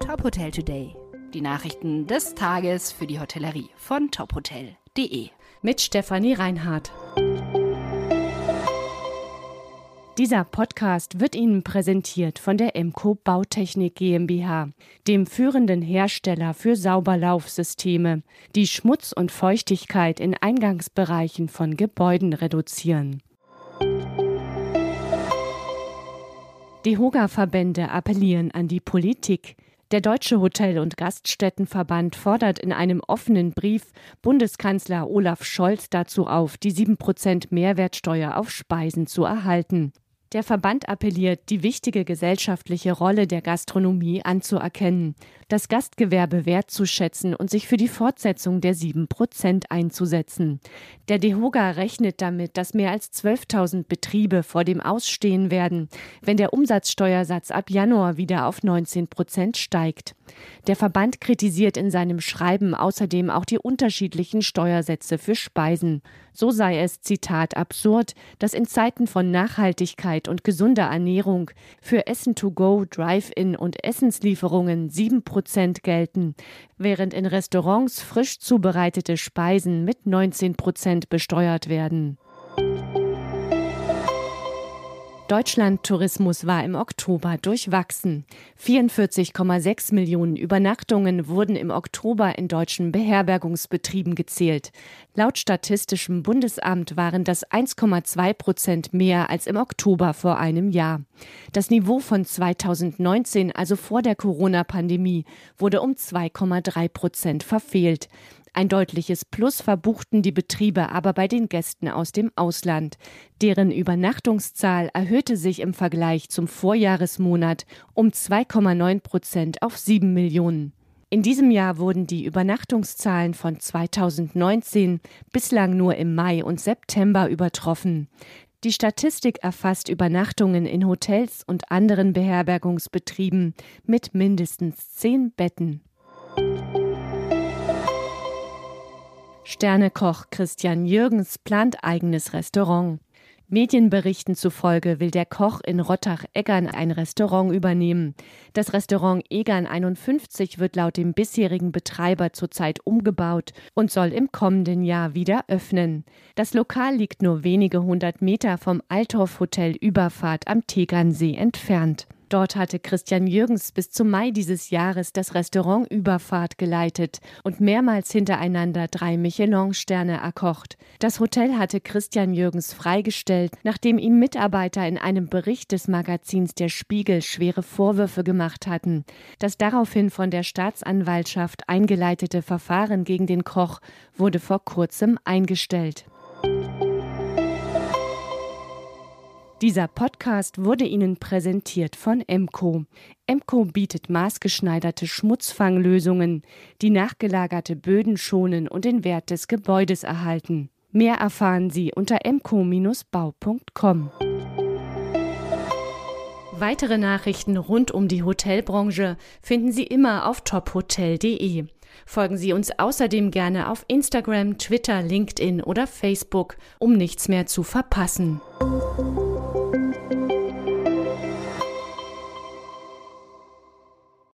Top Hotel Today. Die Nachrichten des Tages für die Hotellerie von tophotel.de. Mit Stefanie Reinhardt. Dieser Podcast wird Ihnen präsentiert von der Emco Bautechnik GmbH, dem führenden Hersteller für Sauberlaufsysteme, die Schmutz und Feuchtigkeit in Eingangsbereichen von Gebäuden reduzieren. Die Hoga-Verbände appellieren an die Politik. Der Deutsche Hotel- und Gaststättenverband fordert in einem offenen Brief Bundeskanzler Olaf Scholz dazu auf, die 7% Mehrwertsteuer auf Speisen zu erhalten. Der Verband appelliert, die wichtige gesellschaftliche Rolle der Gastronomie anzuerkennen, das Gastgewerbe wertzuschätzen und sich für die Fortsetzung der 7 Prozent einzusetzen. Der DEHOGA rechnet damit, dass mehr als 12.000 Betriebe vor dem Ausstehen werden, wenn der Umsatzsteuersatz ab Januar wieder auf 19 Prozent steigt. Der Verband kritisiert in seinem Schreiben außerdem auch die unterschiedlichen Steuersätze für Speisen. So sei es, Zitat, absurd, dass in Zeiten von Nachhaltigkeit und gesunder Ernährung für Essen to go, Drive-in und Essenslieferungen 7 Prozent gelten, während in Restaurants frisch zubereitete Speisen mit 19 Prozent besteuert werden. Deutschland-Tourismus war im Oktober durchwachsen. 44,6 Millionen Übernachtungen wurden im Oktober in deutschen Beherbergungsbetrieben gezählt. Laut Statistischem Bundesamt waren das 1,2 Prozent mehr als im Oktober vor einem Jahr. Das Niveau von 2019, also vor der Corona-Pandemie, wurde um 2,3 Prozent verfehlt. Ein deutliches Plus verbuchten die Betriebe aber bei den Gästen aus dem Ausland. Deren Übernachtungszahl erhöhte sich im Vergleich zum Vorjahresmonat um 2,9 Prozent auf 7 Millionen. In diesem Jahr wurden die Übernachtungszahlen von 2019 bislang nur im Mai und September übertroffen. Die Statistik erfasst Übernachtungen in Hotels und anderen Beherbergungsbetrieben mit mindestens zehn Betten. Sternekoch Christian Jürgens plant eigenes Restaurant. Medienberichten zufolge will der Koch in Rottach-Eggern ein Restaurant übernehmen. Das Restaurant Eggern 51 wird laut dem bisherigen Betreiber zurzeit umgebaut und soll im kommenden Jahr wieder öffnen. Das Lokal liegt nur wenige hundert Meter vom Althoff Hotel Überfahrt am Tegernsee entfernt. Dort hatte Christian Jürgens bis zum Mai dieses Jahres das Restaurant Überfahrt geleitet und mehrmals hintereinander drei Michelin-Sterne erkocht. Das Hotel hatte Christian Jürgens freigestellt, nachdem ihm Mitarbeiter in einem Bericht des Magazins Der Spiegel schwere Vorwürfe gemacht hatten. Das daraufhin von der Staatsanwaltschaft eingeleitete Verfahren gegen den Koch wurde vor kurzem eingestellt. Dieser Podcast wurde Ihnen präsentiert von Emco. Emco bietet maßgeschneiderte Schmutzfanglösungen, die nachgelagerte Böden schonen und den Wert des Gebäudes erhalten. Mehr erfahren Sie unter emco-bau.com. Weitere Nachrichten rund um die Hotelbranche finden Sie immer auf tophotel.de. Folgen Sie uns außerdem gerne auf Instagram, Twitter, LinkedIn oder Facebook, um nichts mehr zu verpassen.